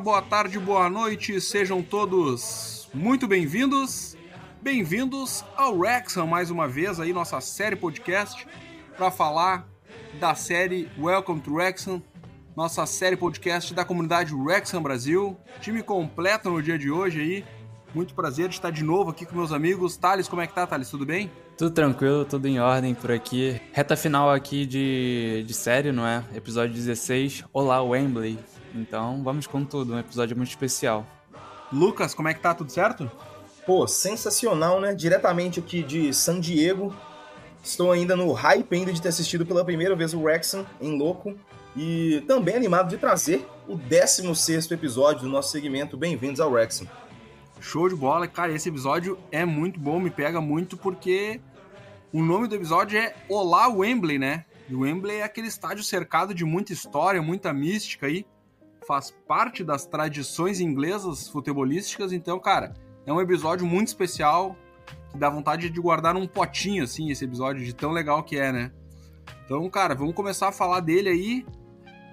boa tarde, boa noite, sejam todos muito bem-vindos. Bem-vindos ao Wrexham mais uma vez aí nossa série podcast para falar da série Welcome to Wrexham, nossa série podcast da comunidade Wrexham Brasil. Time completo no dia de hoje aí. Muito prazer de estar de novo aqui com meus amigos. Thales, como é que tá, Thales? Tudo bem? Tudo tranquilo, tudo em ordem por aqui. Reta final aqui de, de série, não é? Episódio 16. Olá, Wembley. Então vamos com tudo, um episódio muito especial. Lucas, como é que tá? Tudo certo? Pô, sensacional, né? Diretamente aqui de San Diego. Estou ainda no hype ainda de ter assistido pela primeira vez o Wrexham em louco. E também animado de trazer o 16 episódio do nosso segmento Bem-vindos ao Wrexham. Show de bola. Cara, esse episódio é muito bom, me pega muito porque o nome do episódio é Olá Wembley, né? E o Wembley é aquele estádio cercado de muita história, muita mística aí. Faz parte das tradições inglesas futebolísticas. Então, cara, é um episódio muito especial que dá vontade de guardar num potinho, assim, esse episódio, de tão legal que é, né? Então, cara, vamos começar a falar dele aí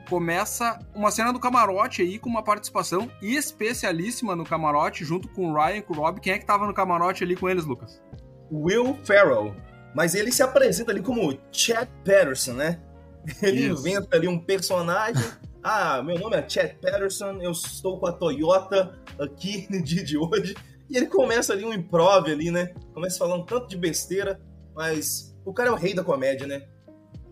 começa uma cena do camarote aí com uma participação especialíssima no camarote, junto com o Ryan e com o Rob. Quem é que tava no camarote ali com eles, Lucas? Will Ferrell. Mas ele se apresenta ali como Chad Patterson, né? Ele Isso. inventa ali um personagem. Ah, meu nome é Chad Patterson, eu estou com a Toyota aqui no dia de hoje. E ele começa ali um improv ali, né? Começa falando tanto de besteira, mas o cara é o rei da comédia, né?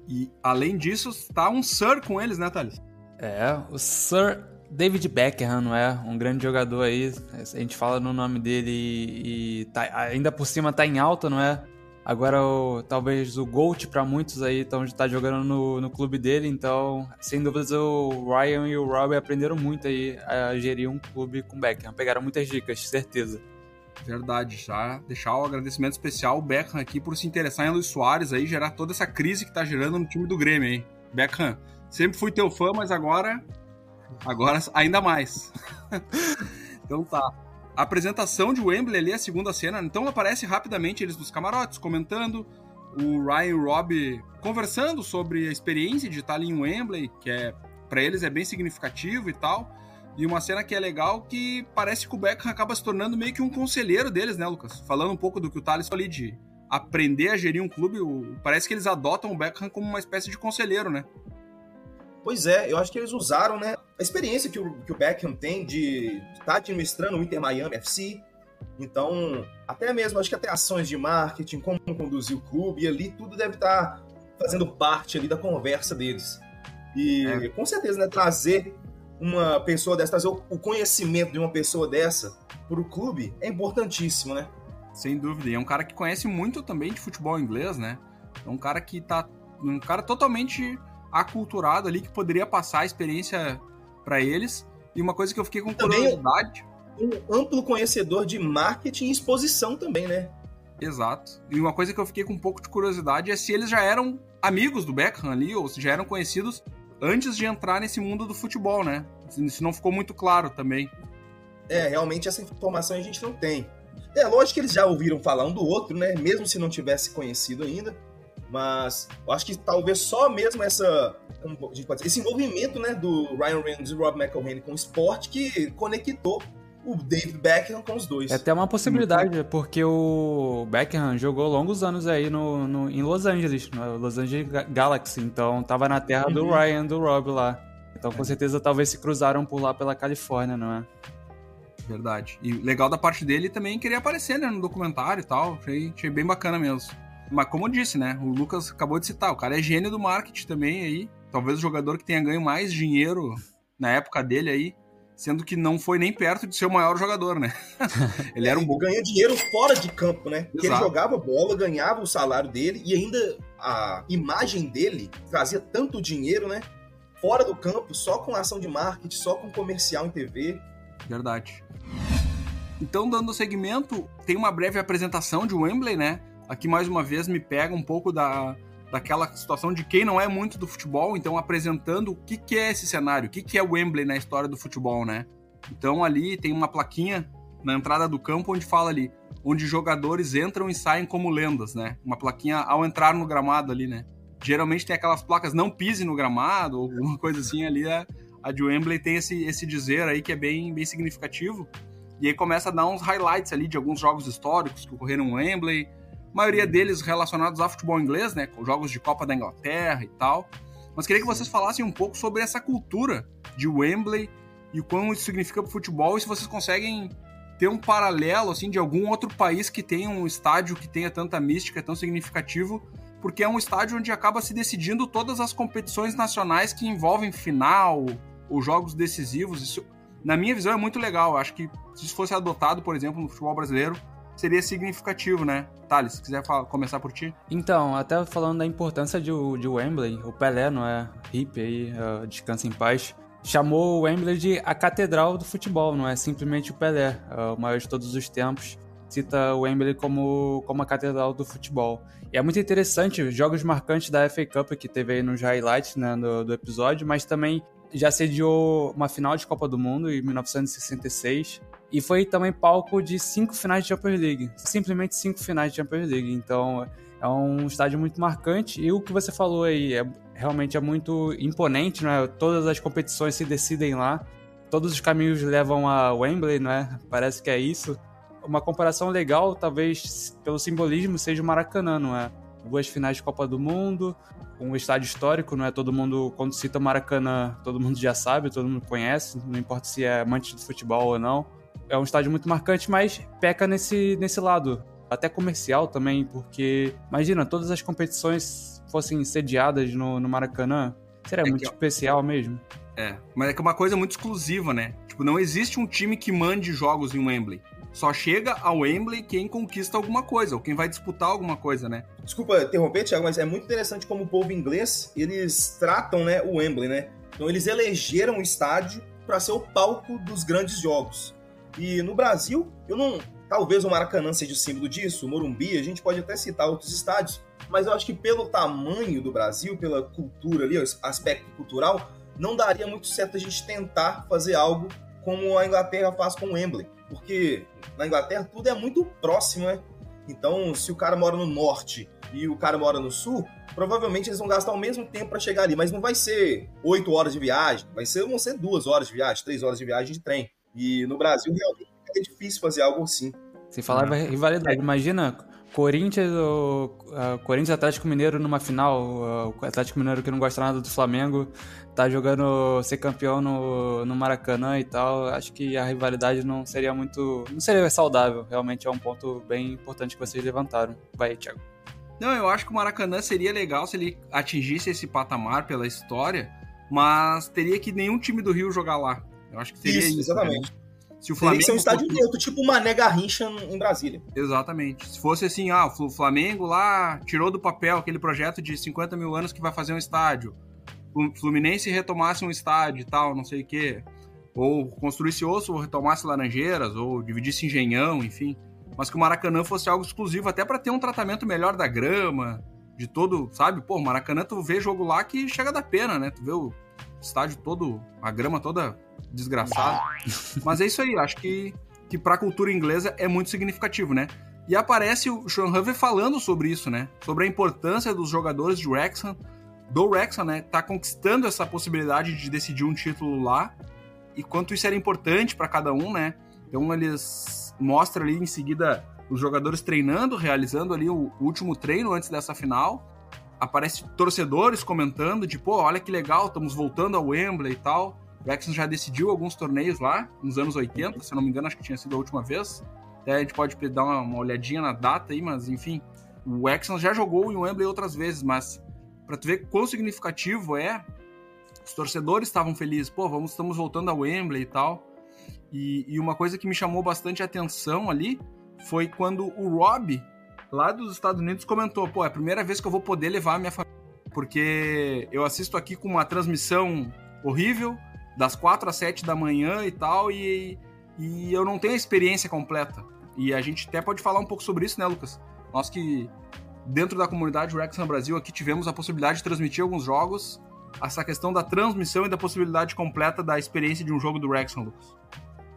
E além disso, tá um Sir com eles, né, Thales? É, o Sir David Beckham, não é? Um grande jogador aí. A gente fala no nome dele e, e tá, ainda por cima tá em alta, não é? Agora, o, talvez o GOAT para muitos aí estão tá jogando no, no clube dele, então, sem dúvidas, o Ryan e o Robbie aprenderam muito aí a gerir um clube com Beckham. Pegaram muitas dicas, certeza. Verdade, já deixar o agradecimento especial ao Beckham aqui por se interessar em Luiz Soares aí, gerar toda essa crise que tá gerando no time do Grêmio aí. Beckham, sempre fui teu fã, mas agora agora ainda mais. então tá. A apresentação de Wembley ali, a segunda cena, então aparece rapidamente eles nos camarotes comentando, o Ryan e o Rob conversando sobre a experiência de estar ali em Wembley, que é para eles é bem significativo e tal. E uma cena que é legal que parece que o Beckham acaba se tornando meio que um conselheiro deles, né, Lucas? Falando um pouco do que o Thales falou de aprender a gerir um clube, parece que eles adotam o Beckham como uma espécie de conselheiro, né? Pois é, eu acho que eles usaram, né, a experiência que o, que o Beckham tem de estar tá administrando o Inter Miami FC. Então, até mesmo, acho que até ações de marketing, como conduzir o clube, e ali tudo deve estar tá fazendo parte ali da conversa deles. E é. com certeza, né, trazer uma pessoa dessa, trazer o conhecimento de uma pessoa dessa para o clube é importantíssimo, né? Sem dúvida. E é um cara que conhece muito também de futebol inglês, né? É um cara que tá. Um cara totalmente aculturado ali, que poderia passar a experiência para eles. E uma coisa que eu fiquei com também curiosidade. Um amplo conhecedor de marketing e exposição também, né? Exato. E uma coisa que eu fiquei com um pouco de curiosidade é se eles já eram amigos do Beckham ali, ou se já eram conhecidos antes de entrar nesse mundo do futebol, né? Isso não ficou muito claro também. É, realmente essa informação a gente não tem. É lógico que eles já ouviram falar um do outro, né? Mesmo se não tivesse conhecido ainda. Mas eu acho que talvez só mesmo essa, dizer, esse envolvimento né, do Ryan Reynolds e Rob McElhenney com o esporte que conectou o David Beckham com os dois. É até uma possibilidade, porque o Beckham jogou longos anos aí no, no em Los Angeles, no Los Angeles Galaxy, então tava na terra uhum. do Ryan, do Rob lá. Então com certeza talvez se cruzaram por lá pela Califórnia, não é? Verdade. E legal da parte dele também querer aparecer né, no documentário e tal. Achei, achei bem bacana mesmo. Mas como eu disse, né? O Lucas acabou de citar, o cara é gênio do marketing também aí. Talvez o jogador que tenha ganho mais dinheiro na época dele aí sendo que não foi nem perto de ser o maior jogador, né? ele era um bom... ganha dinheiro fora de campo, né? Porque ele jogava bola, ganhava o salário dele e ainda a imagem dele trazia tanto dinheiro, né? Fora do campo, só com ação de marketing, só com comercial em TV. Verdade. Então, dando segmento, tem uma breve apresentação de Wembley, né? Aqui mais uma vez me pega um pouco da, daquela situação de quem não é muito do futebol, então apresentando o que, que é esse cenário, o que, que é o Wembley na história do futebol, né? Então ali tem uma plaquinha na entrada do campo onde fala ali, onde jogadores entram e saem como lendas, né? Uma plaquinha ao entrar no gramado ali, né? Geralmente tem aquelas placas não pise no gramado, ou alguma coisa assim ali, é A de Wembley tem esse, esse dizer aí que é bem, bem significativo. E aí começa a dar uns highlights ali de alguns jogos históricos que ocorreram em Wembley. Maioria deles relacionados ao futebol inglês, né? Com jogos de Copa da Inglaterra e tal. Mas queria que vocês falassem um pouco sobre essa cultura de Wembley e o quão isso significa para o futebol e se vocês conseguem ter um paralelo assim de algum outro país que tenha um estádio que tenha tanta mística, tão significativo, porque é um estádio onde acaba se decidindo todas as competições nacionais que envolvem final ou jogos decisivos. Isso, na minha visão, é muito legal. Acho que se isso fosse adotado, por exemplo, no futebol brasileiro, seria significativo, né? Thales, se quiser falar, começar por ti. Então, até falando da importância de, de Wembley, o Pelé, não é? Hip aí, uh, descansa em paz chamou o Wembley de a catedral do futebol, não é simplesmente o Pelé, é o maior de todos os tempos. Cita o Wembley como, como a catedral do futebol. E é muito interessante, jogos marcantes da FA Cup que teve aí nos highlights né, do, do episódio, mas também já sediou uma final de Copa do Mundo em 1966 e foi também palco de cinco finais de Champions League, simplesmente cinco finais de Champions League. Então é um estádio muito marcante e o que você falou aí é realmente é muito imponente, né? Todas as competições se decidem lá, todos os caminhos levam a Wembley, né? Parece que é isso. Uma comparação legal, talvez pelo simbolismo, seja o Maracanã, não é? Duas finais de Copa do Mundo, um estádio histórico, não é? Todo mundo, quando cita Maracanã, todo mundo já sabe, todo mundo conhece, não importa se é amante do futebol ou não. É um estádio muito marcante, mas peca nesse, nesse lado, até comercial também, porque imagina, todas as competições fossem sediadas no, no Maracanã, seria é muito que, especial mesmo. É, mas é que é uma coisa muito exclusiva, né? Tipo, não existe um time que mande jogos em Wembley. Só chega ao Wembley quem conquista alguma coisa, ou quem vai disputar alguma coisa, né? Desculpa interromper, Thiago, mas é muito interessante como o povo inglês, eles tratam, né, o Wembley, né? Então eles elegeram o estádio para ser o palco dos grandes jogos. E no Brasil, eu não, talvez o Maracanã seja o símbolo disso, o Morumbi, a gente pode até citar outros estádios, mas eu acho que pelo tamanho do Brasil, pela cultura ali, aspecto cultural, não daria muito certo a gente tentar fazer algo como a Inglaterra faz com o Wembley. Porque na Inglaterra tudo é muito próximo, né? Então, se o cara mora no norte e o cara mora no sul, provavelmente eles vão gastar o mesmo tempo para chegar ali, mas não vai ser oito horas de viagem, vai ser, vão ser duas horas de viagem, três horas de viagem de trem. E no Brasil realmente é difícil fazer algo assim. Sem falar em rivalidade, imagina Corinthians, o uh, Corinthians Atlético Mineiro numa final, uh, o Atlético Mineiro que não gosta nada do Flamengo, tá jogando ser campeão no, no Maracanã e tal. Acho que a rivalidade não seria muito. não seria saudável. Realmente é um ponto bem importante que vocês levantaram. Vai, Thiago. Não, eu acho que o Maracanã seria legal se ele atingisse esse patamar pela história, mas teria que nenhum time do Rio jogar lá. Eu acho que seria isso. isso exatamente. Né? Se o Flamengo. Tem que ser um estádio neutro, tipo uma Mané Garrincha em Brasília. Exatamente. Se fosse assim, ah, o Flamengo lá tirou do papel aquele projeto de 50 mil anos que vai fazer um estádio. O Fluminense retomasse um estádio e tal, não sei o quê. Ou construísse osso, ou retomasse Laranjeiras, ou dividisse Engenhão, enfim. Mas que o Maracanã fosse algo exclusivo, até para ter um tratamento melhor da grama, de todo, sabe? Pô, Maracanã, tu vê jogo lá que chega da pena, né? Tu vê o estádio todo, a grama toda desgraçada. Mas é isso aí, acho que, que pra cultura inglesa é muito significativo, né? E aparece o Sean Hovey falando sobre isso, né? Sobre a importância dos jogadores de Wrexham, do Wrexham, né? Tá conquistando essa possibilidade de decidir um título lá e quanto isso era importante para cada um, né? Então eles mostram ali em seguida os jogadores treinando, realizando ali o último treino antes dessa final aparece torcedores comentando de, pô, olha que legal, estamos voltando ao Wembley e tal. O Wrexham já decidiu alguns torneios lá, nos anos 80, se eu não me engano, acho que tinha sido a última vez. Até a gente pode dar uma, uma olhadinha na data aí, mas enfim. O Wrexham já jogou em Wembley outras vezes, mas para tu ver quão significativo é, os torcedores estavam felizes, pô, vamos, estamos voltando ao Wembley e tal. E, e uma coisa que me chamou bastante atenção ali foi quando o Rob lá dos Estados Unidos comentou: pô, é a primeira vez que eu vou poder levar a minha família, porque eu assisto aqui com uma transmissão horrível, das 4 às 7 da manhã e tal, e, e eu não tenho a experiência completa. E a gente até pode falar um pouco sobre isso, né, Lucas? Nós que, dentro da comunidade Wrexham Brasil, aqui tivemos a possibilidade de transmitir alguns jogos, essa questão da transmissão e da possibilidade completa da experiência de um jogo do Wrexham, Lucas.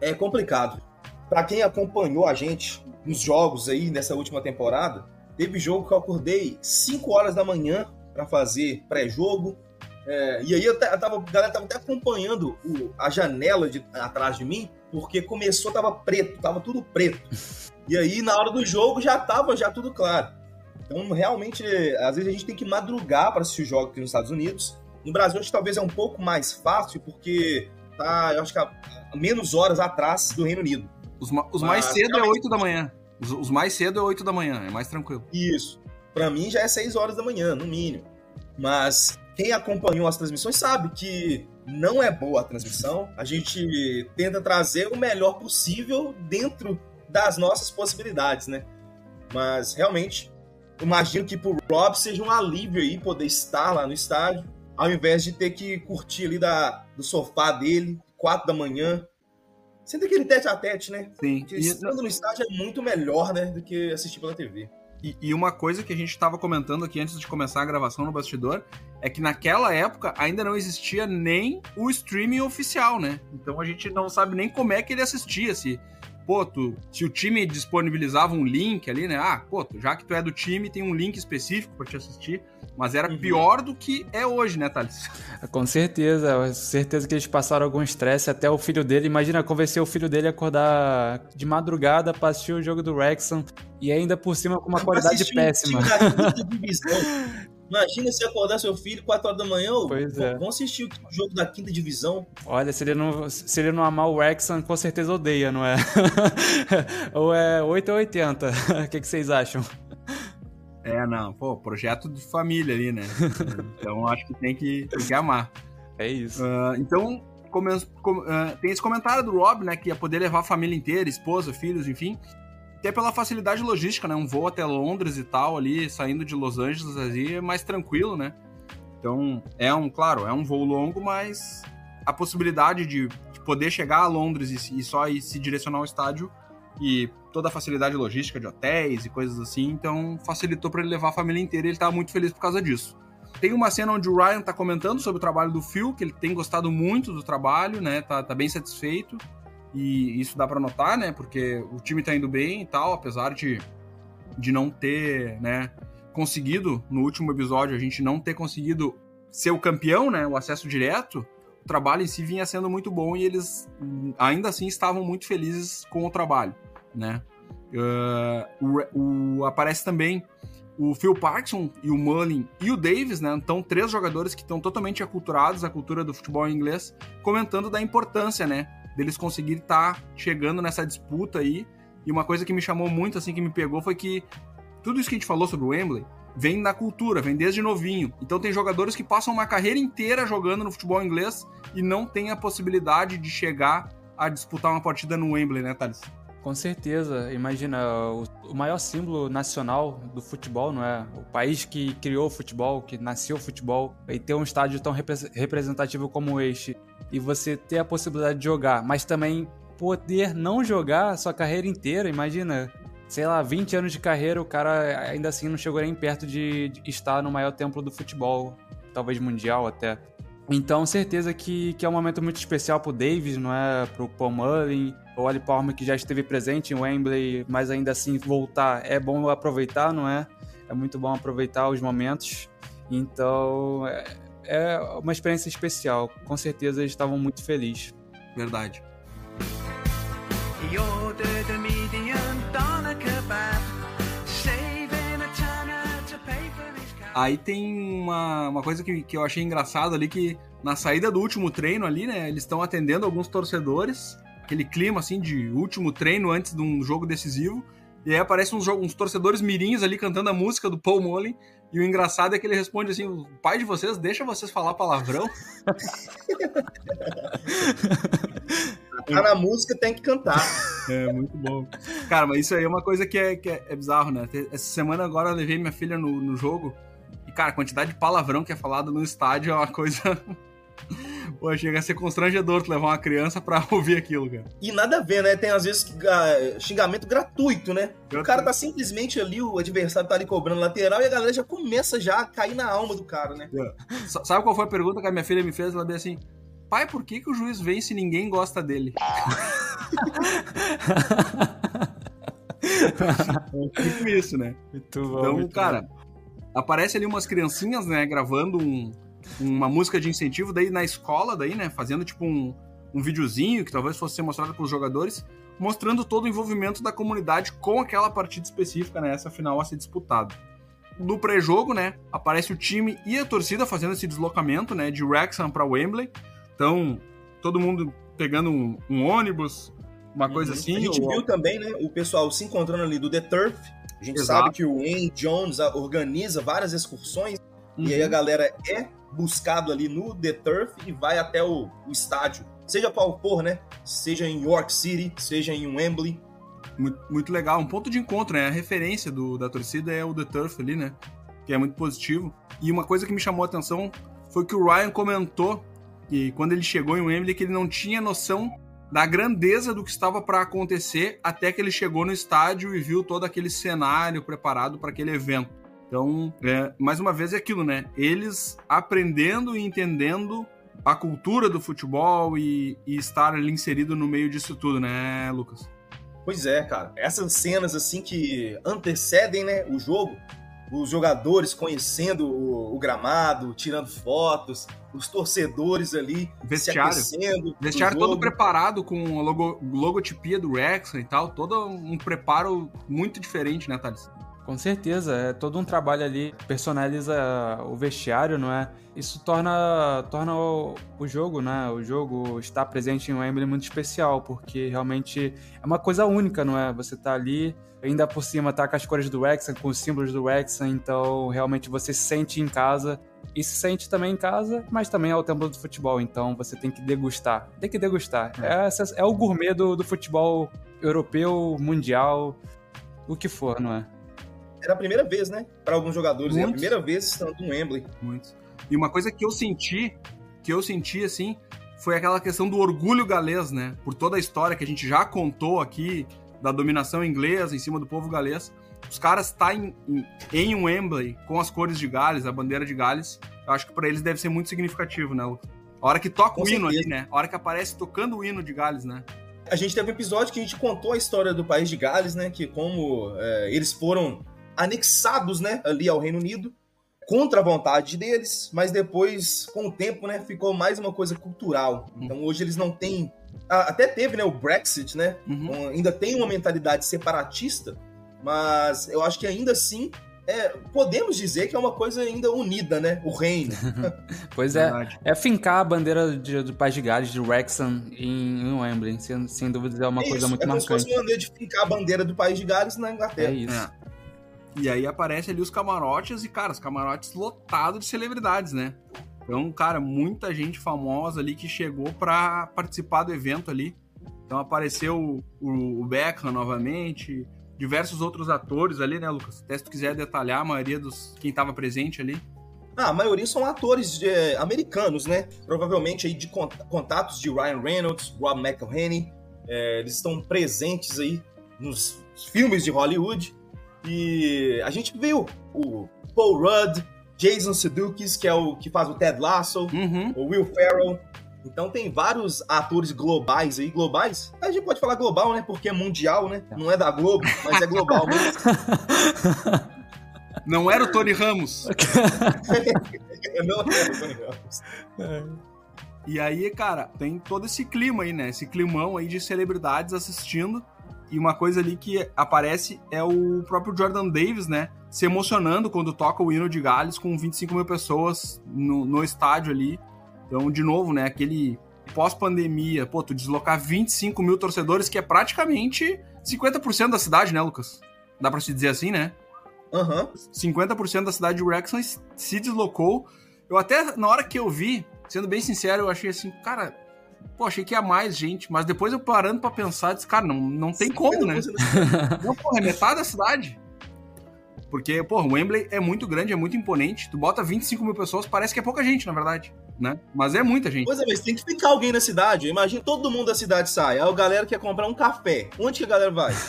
É complicado. Para quem acompanhou a gente nos jogos aí nessa última temporada, teve jogo que eu acordei 5 horas da manhã para fazer pré-jogo, É, e aí eu, tava, a galera tava até acompanhando o, a janela de, atrás de mim, porque começou, tava preto, tava tudo preto. E aí, na hora do jogo, já tava já tudo claro. Então, realmente, às vezes a gente tem que madrugar para assistir o jogo aqui nos Estados Unidos. No Brasil, acho que talvez é um pouco mais fácil, porque tá, eu acho que a menos horas atrás do Reino Unido. Os, ma os mais cedo é 8 da manhã. Os, os, mais cedo é 8 da manhã, é mais tranquilo. Isso. Para mim já é 6 horas da manhã, no mínimo. Mas quem acompanhou as transmissões sabe que não é boa a transmissão. A gente tenta trazer o melhor possível dentro das nossas possibilidades, né? Mas realmente, imagino que pro Rob seja um alívio aí poder estar lá no estádio, ao invés de ter que curtir ali da, do sofá dele, quatro da manhã. Sendo aquele tete a tete, né? Sim. Porque estando no estádio é muito melhor, né, do que assistir pela TV. E, e, uma coisa que a gente estava comentando aqui antes de começar a gravação no bastidor é que naquela época ainda não existia nem o streaming oficial, né? Então a gente não sabe nem como é que ele assistia, se pô, tu, se o time disponibilizava um link ali, né? Ah, pô, tu, já que tu é do time, tem um link específico para te assistir. Mas era uhum. pior do que é hoje, né, Thales? Com certeza, certeza que eles passaram algum estresse até o filho dele. Imagina convencer o filho dele a acordar de madrugada para assistir o jogo do Wrexham e ainda por cima com uma qualidade péssima. Imagina se acordar seu filho 4 horas da manhã, pois é. vamos assistir o jogo da quinta divisão. Olha, se ele não, se ele não amar o Wrexham, com certeza odeia, não é? ou é 8 ou 80. O que, que vocês acham? É, não, pô, projeto de família ali, né? então acho que tem que, tem que amar. É isso. Uh, então, come, come, uh, tem esse comentário do Rob, né, que ia poder levar a família inteira, esposa, filhos, enfim até pela facilidade logística, né? Um voo até Londres e tal, ali, saindo de Los Angeles, ali, é mais tranquilo, né? Então, é um, claro, é um voo longo, mas a possibilidade de, de poder chegar a Londres e, e só ir, se direcionar ao estádio e toda a facilidade logística de hotéis e coisas assim, então facilitou para ele levar a família inteira e ele tava muito feliz por causa disso. Tem uma cena onde o Ryan tá comentando sobre o trabalho do Phil, que ele tem gostado muito do trabalho, né? Tá, tá bem satisfeito. E isso dá para notar, né? Porque o time tá indo bem e tal, apesar de, de não ter, né, conseguido no último episódio a gente não ter conseguido ser o campeão, né, o acesso direto. O trabalho em si vinha sendo muito bom e eles ainda assim estavam muito felizes com o trabalho, né? Uh, o, o, aparece também o Phil Parkinson e o Mullin e o Davis, né? Então, três jogadores que estão totalmente aculturados à cultura do futebol inglês, comentando da importância, né? Deles conseguirem estar tá chegando nessa disputa aí. E uma coisa que me chamou muito, assim, que me pegou foi que tudo isso que a gente falou sobre o Wembley vem da cultura, vem desde novinho. Então tem jogadores que passam uma carreira inteira jogando no futebol inglês e não tem a possibilidade de chegar a disputar uma partida no Wembley, né, Thales? Com certeza. Imagina, o, maior símbolo nacional do futebol, não é? O país que criou o futebol, que nasceu o futebol, e ter um estádio tão representativo como este e você ter a possibilidade de jogar, mas também poder não jogar a sua carreira inteira, imagina, sei lá, 20 anos de carreira, o cara ainda assim não chegou nem perto de, estar no maior templo do futebol, talvez mundial até. Então, certeza que, que é um momento muito especial pro Davis, não é? Pro Paul Mullin, o Ali Palmer que já esteve presente em Wembley, mas ainda assim voltar é bom aproveitar, não é? É muito bom aproveitar os momentos. Então, é, é uma experiência especial. Com certeza eles estavam muito felizes. Verdade. Aí tem uma, uma coisa que, que eu achei engraçado ali, que na saída do último treino ali, né, eles estão atendendo alguns torcedores, aquele clima assim de último treino antes de um jogo decisivo, e aí aparecem uns, uns torcedores mirinhos ali cantando a música do Paul Mullen, e o engraçado é que ele responde assim: o pai de vocês deixa vocês falar palavrão? tá na música, tem que cantar. É, muito bom. Cara, mas isso aí é uma coisa que é, que é, é bizarro, né? Essa semana agora eu levei minha filha no, no jogo. E, cara, a quantidade de palavrão que é falado no estádio é uma coisa Pô, chega a ser constrangedor tu levar uma criança pra ouvir aquilo, cara. E nada a ver, né? Tem às vezes uh, xingamento gratuito, né? Gratuito. O cara tá simplesmente ali, o adversário tá ali cobrando lateral e a galera já começa já a cair na alma do cara, né? É. Sabe qual foi a pergunta que a minha filha me fez? Ela disse assim: pai, por que, que o juiz vem se ninguém gosta dele? é tipo isso, né? Muito bom, então, muito cara, bom. aparece ali umas criancinhas, né, gravando um uma música de incentivo daí na escola, daí, né? Fazendo tipo um, um videozinho que talvez fosse ser mostrado para os jogadores, mostrando todo o envolvimento da comunidade com aquela partida específica, né? Essa final a ser disputada. No pré-jogo, né? Aparece o time e a torcida fazendo esse deslocamento, né? De Wrexham para Wembley. Então, todo mundo pegando um, um ônibus, uma uhum. coisa assim. A gente ou... viu também, né? O pessoal se encontrando ali do The Turf. A gente Exato. sabe que o Wayne Jones organiza várias excursões. Uhum. E aí a uhum. galera é buscado ali no The Turf e vai até o, o estádio. Seja qual for, né? Seja em York City, seja em Wembley. Muito, muito legal, um ponto de encontro, né? A referência do, da torcida é o The Turf ali, né? Que é muito positivo. E uma coisa que me chamou a atenção foi que o Ryan comentou que quando ele chegou em Wembley que ele não tinha noção da grandeza do que estava para acontecer até que ele chegou no estádio e viu todo aquele cenário preparado para aquele evento. Então, é, mais uma vez é aquilo, né? Eles aprendendo e entendendo a cultura do futebol e, e estar ali inserido no meio disso tudo, né, Lucas? Pois é, cara. Essas cenas assim que antecedem, né, o jogo, os jogadores conhecendo o, o, gramado, tirando fotos, os torcedores ali vestiário. se aquecendo. Vestiário todo preparado com a logo, logotipia do Rex e tal, todo um preparo muito diferente, né, Thales? Com certeza, é todo um trabalho ali, personaliza o vestiário, não é? Isso torna, torna o, o jogo, né? O jogo estar presente em Wembley muito especial, porque realmente é uma coisa única, não é? Você tá ali, ainda por cima tá com as cores do Wrexham, com os símbolos do Wrexham, então realmente você se sente em casa e se sente também em casa, mas também é o templo do futebol, então você tem que degustar. Tem que degustar. É, é, é o gourmet do, do futebol europeu, mundial, o que for, não é? Era a primeira vez, né? Para alguns jogadores, Muitos. é a primeira vez estando no Wembley. Muito. E uma coisa que eu senti, que eu senti assim, foi aquela questão do orgulho galês, né? Por toda a história que a gente já contou aqui da dominação inglesa em cima do povo galês. Os caras estar tá em, em, em Wembley com as cores de Gales, a bandeira de Gales, eu acho que para eles deve ser muito significativo, né? A hora que toca com o certeza. hino ali, né? A hora que aparece tocando o hino de Gales, né? A gente teve um episódio que a gente contou a história do país de Gales, né? Que como é, eles foram anexados, né, ali ao Reino Unido, contra a vontade deles, mas depois, com o tempo, né, ficou mais uma coisa cultural. Então hoje eles não têm. Até teve, né, o Brexit, né? Uhum. ainda tem uma mentalidade separatista, mas eu acho que ainda assim é, podemos dizer que é uma coisa ainda unida, né? O reino. pois é. É fincar a bandeira de, do País de Gales, de Wrexham, em, em Wembley. Sem, sem dúvida é uma é coisa muito é marcante. É como se fosse uma maneira de fincar a bandeira do País de Gales na Inglaterra. É isso. É. E aí aparece ali os camarotes e, cara, os camarotes lotados de celebridades, né? Então, cara, muita gente famosa ali que chegou para participar do evento ali. Então apareceu o, o Beckham novamente, diversos outros atores ali, né, Lucas? Até se tu quiser detalhar a maioria dos quem estava presente ali. Ah, a maioria são atores é, americanos, né? Provavelmente aí de contatos de Ryan Reynolds, Rob McElhenney. É, eles estão presentes aí nos filmes de Hollywood. E a gente viu o Paul Rudd, Jason Sudeikis, que é o que faz o Ted Lasso, uhum. o Will Ferrell. Então tem vários atores globais aí, globais. A gente pode falar global, né? Porque é mundial, né? Não é da Globo, mas é global mesmo. Não era o Tony Ramos. Não era o Tony Ramos. É. E aí, cara, tem todo esse clima aí, né? Esse climão aí de celebridades assistindo. E uma coisa ali que aparece é o próprio Jordan Davis, né? Se emocionando quando toca o hino de Gales com 25 mil pessoas no, no estádio ali. Então, de novo, né? Aquele pós-pandemia, pô, tu deslocar 25 mil torcedores, que é praticamente 50% da cidade, né, Lucas? Dá pra se dizer assim, né? Uhum. 50% da cidade de Wrexham se deslocou. Eu até, na hora que eu vi, sendo bem sincero, eu achei assim, cara, Pô, achei que ia mais gente, mas depois eu parando pra pensar, disse, cara, não, não tem como, né? não, porra, é metade da cidade. Porque, pô, o Wembley é muito grande, é muito imponente. Tu bota 25 mil pessoas, parece que é pouca gente, na verdade, né? Mas é muita gente. Pois é, mas tem que ficar alguém na cidade. Imagina todo mundo da cidade sai. Aí a galera quer comprar um café. Onde que a galera vai?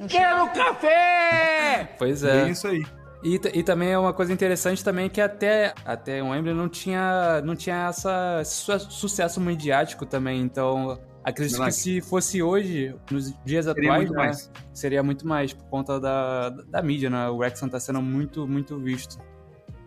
É. Quero café! Pois é. É isso aí. E, e também é uma coisa interessante também que até, até o Wembley não tinha, não tinha essa, esse sucesso midiático também, então acredito que se fosse hoje, nos dias seria atuais, muito né, seria muito mais por conta da, da mídia, né? O Wrexham tá sendo muito, muito visto.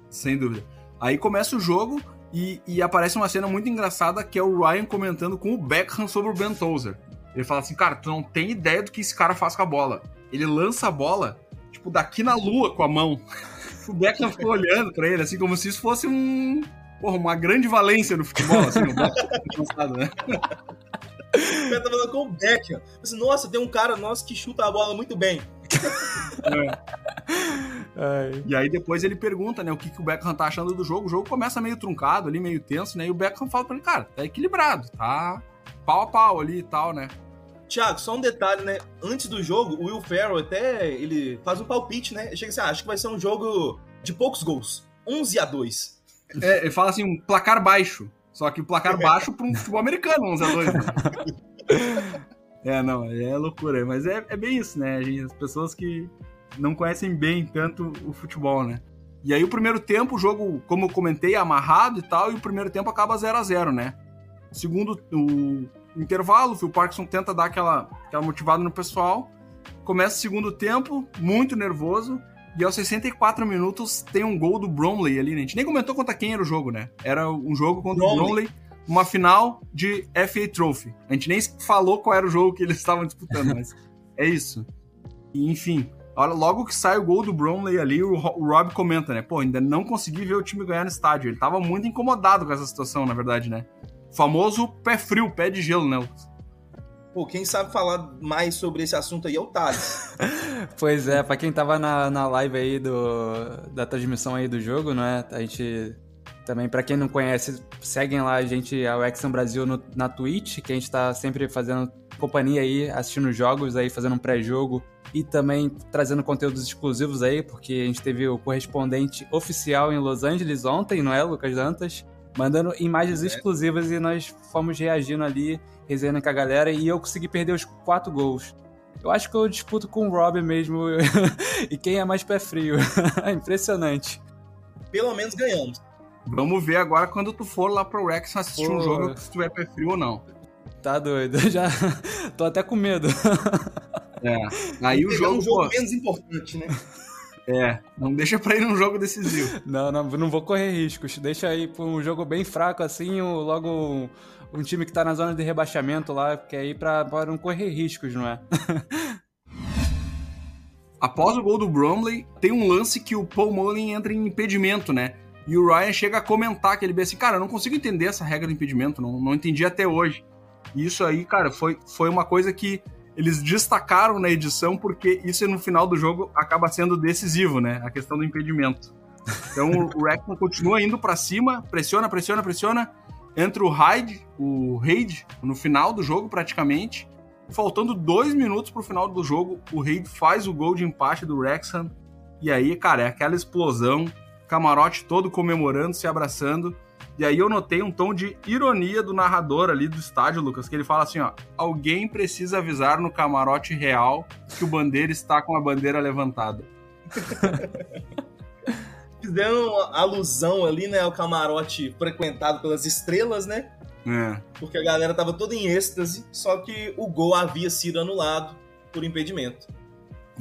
Sem dúvida. Aí começa o jogo E, e, aparece uma cena muito engraçada que é o Ryan comentando com o Beckham sobre o Ben Tozer. Ele fala assim, cara, tu não tem ideia do que esse cara faz com a bola. Ele lança a bola, tipo, daqui na lua com a mão. o Beckham ficou olhando pra ele, assim, como se isso fosse um... Porra, uma grande valência no futebol, assim, o Beckham, né? O cara tá falando com o Beckham. Assim, Nossa, tem um cara nosso que chuta a bola muito bem. É. E aí depois ele pergunta, né, o que, que o Beckham tá achando do jogo. O jogo começa meio truncado ali, meio tenso, né? E o Beckham fala pra ele, cara, tá equilibrado, tá pau a pau ali e tal, né? Tiago, só um detalhe, né? Antes do jogo, o Will Ferrell até ele faz um palpite, né? Ele chega assim, ah, acho que vai ser um jogo de poucos gols. 11 a 2. É, ele fala assim, um placar baixo. Só que o placar baixo para um futebol americano, 11 a 2. Né? é, não, é loucura. Mas é, é bem isso, né? As pessoas que não conhecem bem tanto o futebol, né? E aí o primeiro tempo, o jogo, como eu comentei, é amarrado e tal, e o primeiro tempo acaba 0 a 0 né? Segundo o intervalo, o Phil Parkinson tenta dar aquela, aquela motivada no pessoal. Começa o segundo tempo, muito nervoso, e aos 64 minutos tem um gol do Bromley ali, né? A gente nem comentou contra quem era o jogo, né? Era um jogo contra Bromley. o Bromley, uma final de FA Trophy. A gente nem falou qual era o jogo que eles estavam disputando, mas é isso. E, enfim, logo que sai o gol do Bromley ali, o, o Rob comenta, né? Pô, ainda não consegui ver o time ganhar no estádio. Ele tava muito incomodado com essa situação, na verdade, né? O famoso pé frio, pé de gelo, né? Pô, quem sabe falar mais sobre esse assunto aí é o Thales. pois é, pra quem tava na, na live aí do, da transmissão aí do jogo, não é? A gente também, para quem não conhece, seguem lá a gente, a Exxon Brasil no, na Twitch, que a gente tá sempre fazendo companhia aí, assistindo jogos aí, fazendo um pré-jogo e também trazendo conteúdos exclusivos aí, porque a gente teve o correspondente oficial em Los Angeles ontem, não é, Lucas Dantas? Mandando imagens é. exclusivas e nós fomos reagindo ali resenhando com a galera e eu consegui perder os quatro gols. Eu acho que eu disputo com o Rob mesmo. e quem é mais pé frio. Impressionante. Pelo menos ganhamos. Vamos ver agora quando tu for lá pro Rex assistir Pô. um jogo se tu é pé frio ou não. Tá doido. Já tô até com medo. É. Aí o jogo. um jogo pô... menos importante, né? É, não deixa pra ir num jogo decisivo. não, não, não vou correr riscos. Deixa aí pra um jogo bem fraco assim, logo um time que tá na zona de rebaixamento lá, que aí pra, pra não correr riscos, não é? Após o gol do Bromley, tem um lance que o Paul Mullen entra em impedimento, né? E o Ryan chega a comentar que ele vê assim, cara, eu não consigo entender essa regra do impedimento, não, não entendi até hoje. E isso aí, cara, foi, foi uma coisa que eles destacaram na edição, porque isso no final do jogo acaba sendo decisivo, né? A questão do impedimento. Então o Wrexham continua indo para cima, pressiona, pressiona, pressiona, entra o Hyde, o Raid, no final do jogo praticamente. Faltando dois minutos pro final do jogo, o Raid faz o gol de empate do Wrexham. E aí, cara, é aquela explosão, camarote todo comemorando, se abraçando. E aí eu notei um tom de ironia do narrador ali do estádio, Lucas, que ele fala assim, ó, alguém precisa avisar no camarote real que o bandeira está com a bandeira levantada. fizeram alusão ali, né, ao camarote frequentado pelas estrelas, né? É. Porque a galera tava toda em êxtase, só que o gol havia sido anulado por impedimento.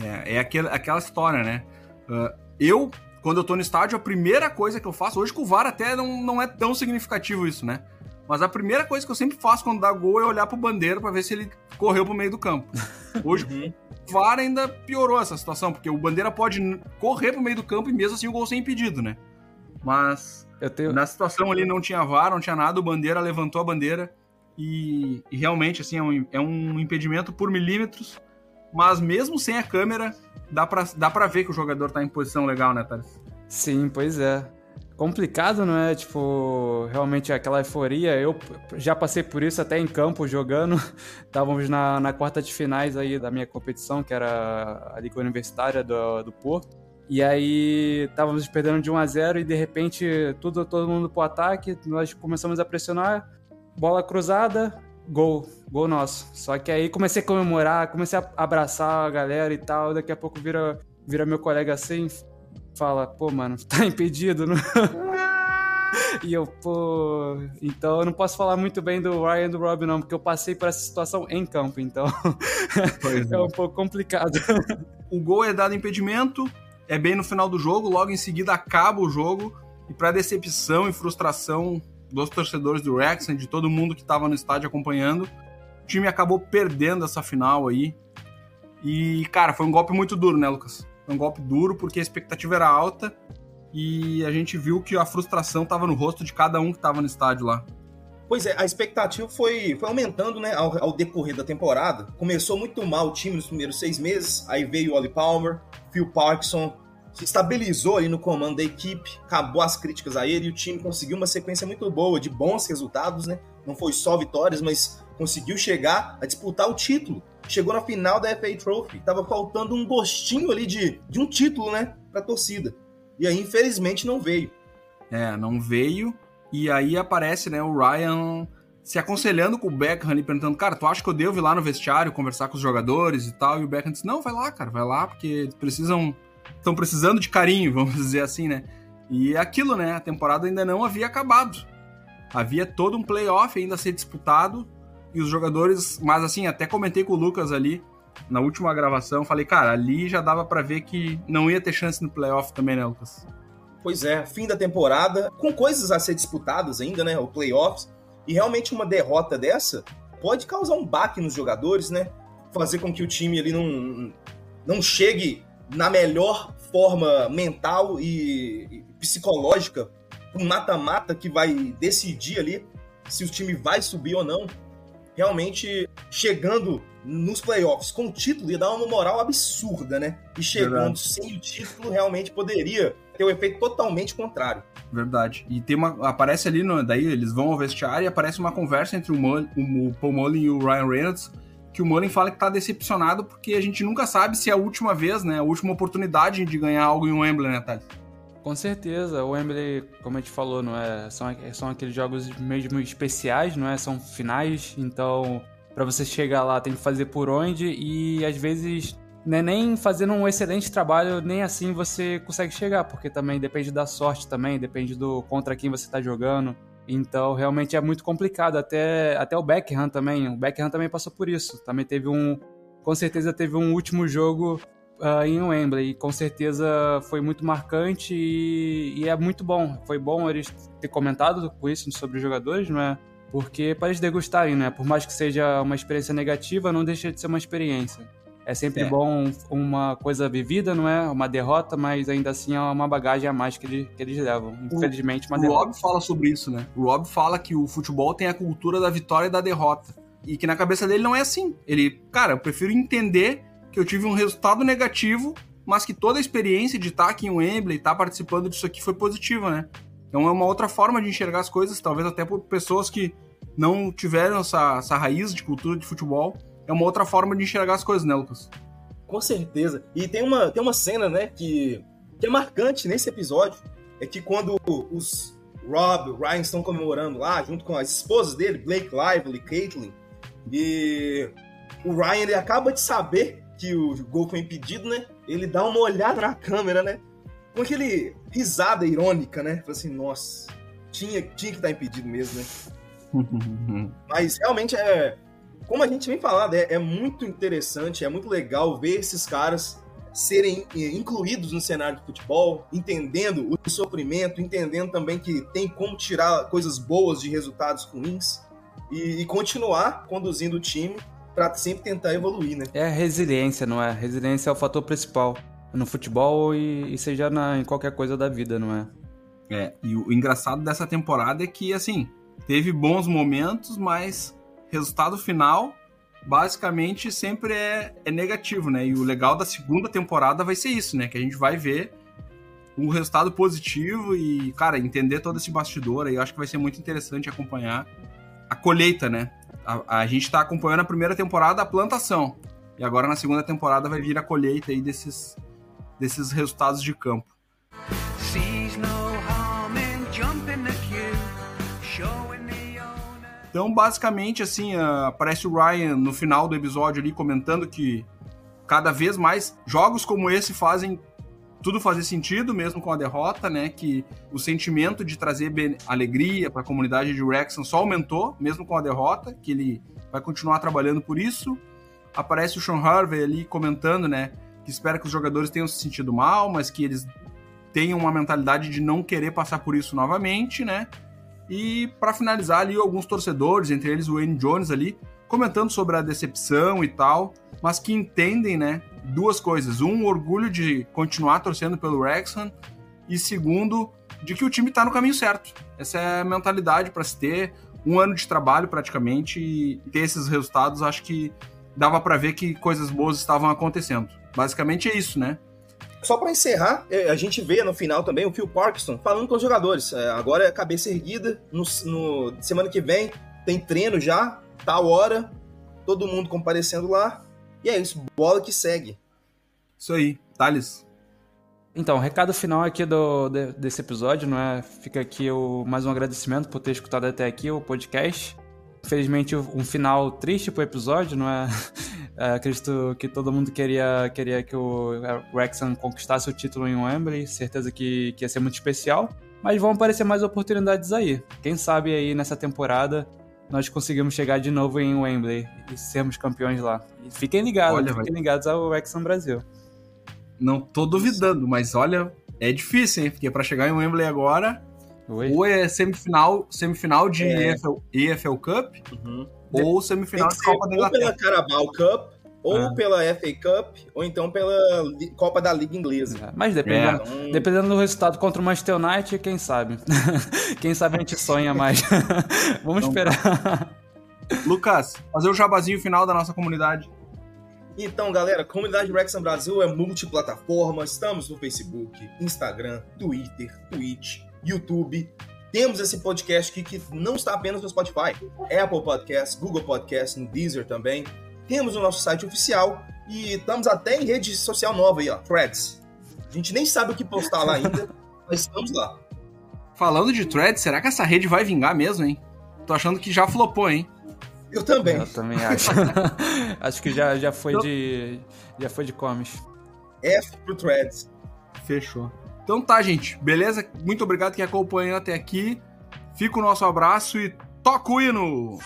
É, é aquele, aquela história, né? Uh, eu, quando eu tô no estádio, a primeira coisa que eu faço, hoje com o VAR até não, não é tão significativo isso, né? Mas a primeira coisa que eu sempre faço quando dá gol é olhar pro bandeiro para ver se ele correu pro meio do campo. Hoje, uhum. o VAR ainda piorou essa situação, porque o bandeira pode correr pro meio do campo e mesmo assim o gol ser impedido, né? Mas tenho... na situação ali não tinha VAR, não tinha nada, o bandeira levantou a bandeira e, e realmente assim é um, é um impedimento por milímetros, mas mesmo sem a câmera dá pra, dá pra ver que o jogador tá em posição legal, né, Thales? Sim, pois é complicado, não é? Tipo, realmente aquela euforia. Eu já passei por isso até em campo jogando. Estávamos na, na quarta de finais aí da minha competição, que era a Liga Universitária do, do Porto. E aí estávamos perdendo de 1 a 0 e de repente tudo todo mundo pro ataque, nós começamos a pressionar, bola cruzada, gol, gol nosso. Só que aí comecei a comemorar, comecei a abraçar a galera e tal, daqui a pouco vira vira meu colega assim, fala, pô, mano, tá impedido, não? E eu, pô. Então eu não posso falar muito bem do Ryan e do Rob, não, porque eu passei por essa situação em campo, então. é, é um pouco complicado. O gol é dado impedimento, é bem no final do jogo, logo em seguida acaba o jogo. E para decepção e frustração dos torcedores do Wrexham, de todo mundo que estava no estádio acompanhando, o time acabou perdendo essa final aí. E, cara, foi um golpe muito duro, né, Lucas? Foi um golpe duro porque a expectativa era alta e a gente viu que a frustração estava no rosto de cada um que estava no estádio lá. Pois é, a expectativa foi, foi aumentando né, ao, ao, decorrer da temporada. Começou muito mal o time nos primeiros seis meses, aí veio o Oli Palmer, Phil Parkinson, se estabilizou ali no comando da equipe, acabou as críticas a ele e o time conseguiu uma sequência muito boa de bons resultados, né? Não foi só vitórias, mas conseguiu chegar a disputar o título. Chegou na final da FA Trophy, tava faltando um gostinho ali de, de um título, né, pra torcida. E aí, infelizmente, não veio. É, não veio. E aí aparece, né, o Ryan se aconselhando com o Beckham ali, perguntando, cara, tu acha que eu devo ir lá no vestiário conversar com os jogadores e tal? E o Beckham disse, não, vai lá, cara, vai lá, porque eles precisam, estão precisando de carinho, vamos dizer assim, né? E aquilo, né, a temporada ainda não havia acabado. Havia todo um playoff ainda a ser disputado e os jogadores, mas assim, até comentei com o Lucas ali na última gravação, falei, cara, ali já dava para ver que não ia ter chance no playoff também, né, Lucas? Pois é, fim da temporada, com coisas a ser disputadas ainda, né? O playoffs. E realmente uma derrota dessa pode causar um baque nos jogadores, né? Fazer com que o time ali não, não chegue na melhor forma mental e, psicológica um mata-mata que vai decidir ali se o time vai subir ou não. Realmente chegando nos playoffs com o título ia dar uma moral absurda, né? E chegando Verdade. sem o título realmente poderia ter um efeito totalmente contrário. Verdade. E tem uma. Aparece ali, no, daí eles vão ao vestiário e aparece uma conversa entre o, Mull, o Paul Mullen e o Ryan Reynolds. Que o Mullen fala que tá decepcionado porque a gente nunca sabe se é a última vez, né? A última oportunidade de ganhar algo em Wembley, né, Thales? Com certeza, o Wembley, como a gente falou, não é, são, são aqueles jogos mesmo especiais, não é? São finais, então para você chegar lá tem que fazer por onde e às vezes né, nem fazendo um excelente trabalho, nem assim você consegue chegar, porque também depende da sorte também, depende do contra quem você está jogando. Então, realmente é muito complicado. Até, até o Beckham também. O Beckham também passou por isso. Também teve um. Com certeza teve um último jogo uh, em Wembley. E com certeza foi muito marcante e, e, é muito bom. Foi bom eles ter comentado com isso sobre os jogadores, não é? Porque para eles degustarem, né? Por mais que seja uma experiência negativa, não deixa de ser uma experiência. É sempre é. bom uma coisa vivida, não é? Uma derrota, mas ainda assim é uma bagagem a mais que, ele, que eles levam. Infelizmente, uma o derrota. O Rob fala sobre isso, né? O Rob fala que o futebol tem a cultura da vitória e da derrota. E que na cabeça dele não é assim. Ele, cara, eu prefiro entender que eu tive um resultado negativo, mas que toda a experiência de estar aqui em Wembley, estar participando disso aqui foi positiva, né? Então é uma outra forma de enxergar as coisas, talvez até por pessoas que não tiveram essa, essa raiz de cultura de futebol é uma outra forma de enxergar as coisas, né, Lucas? Com certeza. E tem uma, tem uma cena, né, que, que é marcante nesse episódio. É que quando os Rob e Ryan estão comemorando lá, junto com as esposas dele, Blake Lively Caitlin, e o Ryan ele acaba de saber que o gol foi impedido, né? Ele dá uma olhada na câmera, né? Com aquele risada irônica, né? Fala assim, nossa, tinha, tinha que estar impedido mesmo, né? Mas realmente é, como a gente vem falando, é, é muito interessante, é muito legal ver esses caras serem eh, incluídos no cenário de futebol, entendendo o sofrimento, entendendo também que tem como tirar coisas boas de resultados ruins e, e continuar conduzindo o time para sempre tentar evoluir, né? É a resiliência, não é? A resiliência é o fator principal no futebol e, e seja na, em qualquer coisa da vida, não é? É, e o engraçado dessa temporada é que, assim, teve bons momentos, mas resultado final basicamente sempre é, é negativo, né? E o legal da segunda temporada vai ser isso, né? Que a gente vai ver um resultado positivo e, cara, entender todo esse bastidor aí. Eu acho que vai ser muito interessante acompanhar a colheita, né? A, a gente está acompanhando a primeira temporada a plantação. E agora na segunda temporada vai vir a colheita aí desses, desses resultados de campo. Então, basicamente, assim, aparece o Ryan no final do episódio ali comentando que cada vez mais jogos como esse fazem tudo fazer sentido, mesmo com a derrota, né? Que o sentimento de trazer alegria para a comunidade de Wrexham só aumentou, mesmo com a derrota, que ele vai continuar trabalhando por isso. Aparece o Sean Harvey ali comentando, né? Que espera que os jogadores tenham se sentido mal, mas que eles tenham uma mentalidade de não querer passar por isso novamente, né? E para finalizar ali, alguns torcedores, entre eles o Wayne Jones ali, comentando sobre a decepção e tal, mas que entendem, né, duas coisas. Um, orgulho de continuar torcendo pelo Wrexham e segundo, de que o time está no caminho certo. Essa é a mentalidade para se ter um ano de trabalho praticamente e ter esses resultados, acho que dava para ver que coisas boas estavam acontecendo. Basicamente é isso, né? Só para encerrar, é, a gente vê no final também o Phil Parkinson falando com os jogadores. É, agora é cabeça erguida. No, no, semana que vem tem treino já, tal hora, todo mundo comparecendo lá. E é isso, bola que segue. Isso aí, Thales. Então, o recado final aqui do, de, desse episódio, não é? Fica aqui o, mais um agradecimento por ter escutado até aqui o podcast. Infelizmente, um final triste pro episódio, não é? É? acredito que todo mundo queria, queria que o Wrexham conquistasse o título em Wembley, certeza que, que ia ser muito especial. Mas vão aparecer mais oportunidades aí. Quem sabe aí nessa temporada nós conseguimos chegar de novo em Wembley e sermos campeões lá. E fiquem ligados, olha, fiquem vai... ligados ao Wrexham Brasil. Não tô duvidando, mas olha, é difícil, hein? Porque para chegar em Wembley agora, Oi? ou é semifinal, semifinal de é. EFL, EFL Cup, uhum. ou semifinal de Copa da Inglaterra. Ou pela Carabao Cup, ou ah. pela FA Cup, ou então pela Copa da Liga Inglesa. É, mas dependendo, é. dependendo do resultado contra o Manchester United, quem sabe? quem sabe a gente sonha mais. Vamos então, esperar. Lucas, fazer o jabazinho final da nossa comunidade. Então, galera, comunidade Wrexham Brasil é multiplataforma. Estamos no Facebook, Instagram, Twitter, Twitch, YouTube. Temos esse podcast aqui que não está apenas no Spotify, Apple Podcast, Google Podcast, no Deezer também. Temos o nosso site oficial e estamos até em rede social nova aí, ó, Threads. A gente nem sabe o que postar lá ainda, mas estamos lá. Falando de Threads, será que essa rede vai vingar mesmo, hein? Tô achando que já flopou, hein? Eu também. Eu também acho. acho que já, já foi então, de. Já foi de comes. F pro Threads. Fechou. Então tá, gente. Beleza? Muito obrigado quem acompanhou até aqui. Fica o nosso abraço e toca o hino!